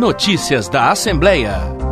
Notícias da Assembleia.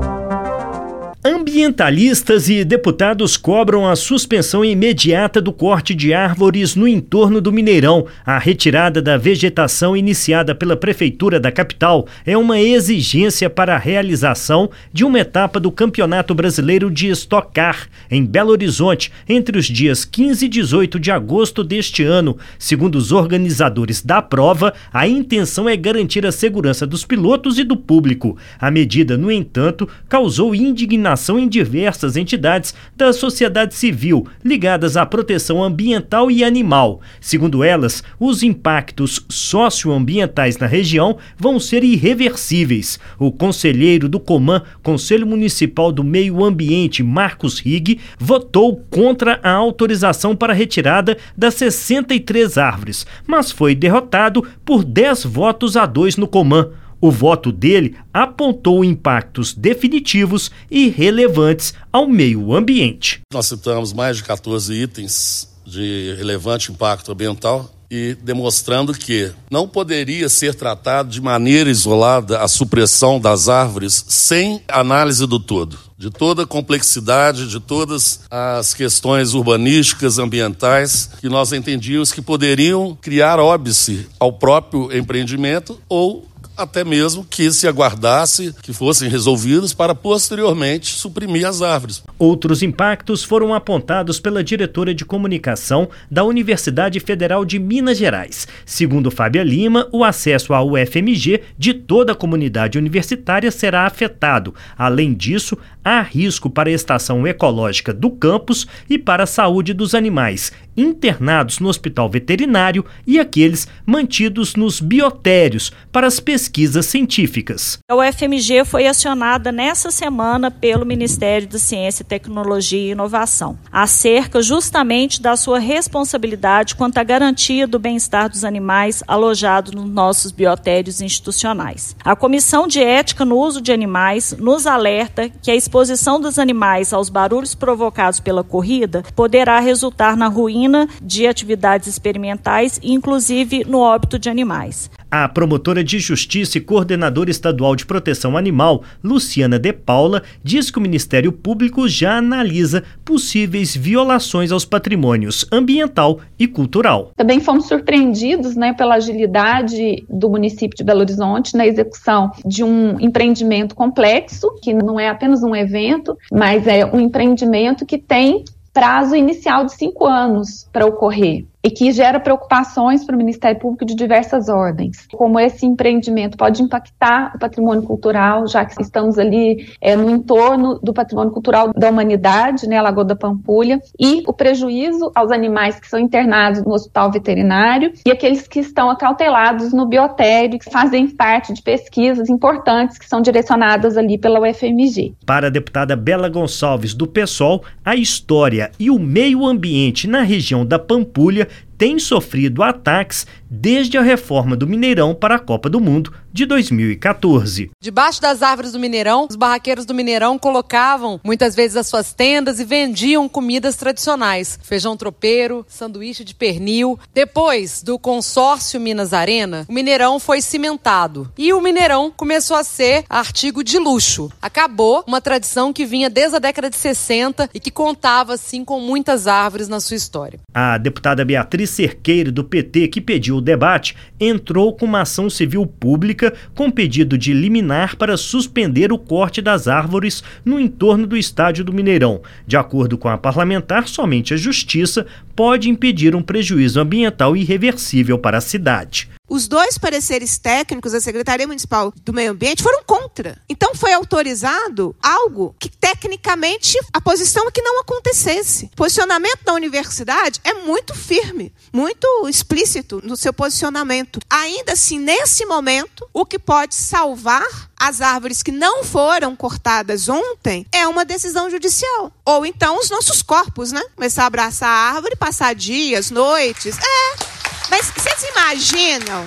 Ambientalistas e deputados cobram a suspensão imediata do corte de árvores no entorno do Mineirão. A retirada da vegetação iniciada pela Prefeitura da capital é uma exigência para a realização de uma etapa do Campeonato Brasileiro de Estocar, em Belo Horizonte, entre os dias 15 e 18 de agosto deste ano. Segundo os organizadores da prova, a intenção é garantir a segurança dos pilotos e do público. A medida, no entanto, causou indignação em diversas entidades da sociedade civil ligadas à proteção ambiental e animal. Segundo elas, os impactos socioambientais na região vão ser irreversíveis. O conselheiro do Coman, Conselho Municipal do Meio Ambiente, Marcos Rig, votou contra a autorização para retirada das 63 árvores, mas foi derrotado por 10 votos a 2 no Coman. O voto dele apontou impactos definitivos e relevantes ao meio ambiente. Nós citamos mais de 14 itens de relevante impacto ambiental e demonstrando que não poderia ser tratado de maneira isolada a supressão das árvores sem análise do todo, de toda a complexidade, de todas as questões urbanísticas, ambientais, que nós entendíamos que poderiam criar óbice ao próprio empreendimento ou até mesmo que se aguardasse que fossem resolvidos para posteriormente suprimir as árvores. Outros impactos foram apontados pela diretora de comunicação da Universidade Federal de Minas Gerais. Segundo Fábia Lima, o acesso ao UFMG de toda a comunidade universitária será afetado. Além disso, há risco para a estação ecológica do campus e para a saúde dos animais internados no hospital veterinário e aqueles mantidos nos biotérios para as pesquisas científicas. A UFMG foi acionada nessa semana pelo Ministério da Ciência, Tecnologia e Inovação, acerca justamente da sua responsabilidade quanto à garantia do bem-estar dos animais alojados nos nossos biotérios institucionais. A Comissão de Ética no Uso de Animais nos alerta que a exposição dos animais aos barulhos provocados pela corrida poderá resultar na ruína de atividades experimentais, inclusive no óbito de animais. A promotora de justiça e coordenadora estadual de proteção animal, Luciana De Paula, diz que o Ministério Público já analisa possíveis violações aos patrimônios ambiental e cultural. Também fomos surpreendidos né, pela agilidade do município de Belo Horizonte na execução de um empreendimento complexo, que não é apenas um evento, mas é um empreendimento que tem prazo inicial de cinco anos para ocorrer e que gera preocupações para o Ministério Público de diversas ordens. Como esse empreendimento pode impactar o patrimônio cultural, já que estamos ali é, no entorno do patrimônio cultural da humanidade, né, Lagoa da Pampulha, e o prejuízo aos animais que são internados no hospital veterinário e aqueles que estão acautelados no biotério, que fazem parte de pesquisas importantes que são direcionadas ali pela UFMG. Para a deputada Bela Gonçalves, do PSOL, a história e o meio ambiente na região da Pampulha tem sofrido ataques desde a reforma do Mineirão para a Copa do Mundo de 2014. Debaixo das árvores do Mineirão, os barraqueiros do Mineirão colocavam muitas vezes as suas tendas e vendiam comidas tradicionais: feijão tropeiro, sanduíche de pernil. Depois do consórcio Minas Arena, o Mineirão foi cimentado e o Mineirão começou a ser artigo de luxo. Acabou uma tradição que vinha desde a década de 60 e que contava assim com muitas árvores na sua história. A deputada Beatriz Cerqueiro do PT que pediu o debate entrou com uma ação civil pública com pedido de liminar para suspender o corte das árvores no entorno do estádio do Mineirão. De acordo com a parlamentar, somente a justiça pode impedir um prejuízo ambiental irreversível para a cidade. Os dois pareceres técnicos da Secretaria Municipal do Meio Ambiente foram contra. Então foi autorizado algo que tecnicamente a posição é que não acontecesse. O posicionamento da universidade é muito firme, muito explícito no seu posicionamento. Ainda assim, nesse momento, o que pode salvar as árvores que não foram cortadas ontem é uma decisão judicial. Ou então os nossos corpos, né? Começar a abraçar a árvore, passar dias, noites. É. Mas vocês imaginam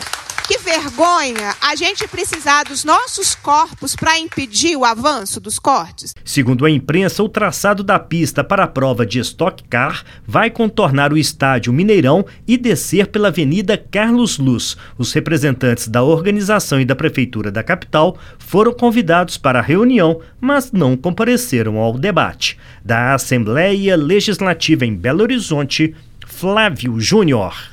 Que vergonha a gente precisar dos nossos corpos para impedir o avanço dos cortes. Segundo a imprensa, o traçado da pista para a prova de Stock Car vai contornar o estádio Mineirão e descer pela Avenida Carlos Luz. Os representantes da organização e da prefeitura da capital foram convidados para a reunião, mas não compareceram ao debate. Da Assembleia Legislativa em Belo Horizonte, Flávio Júnior.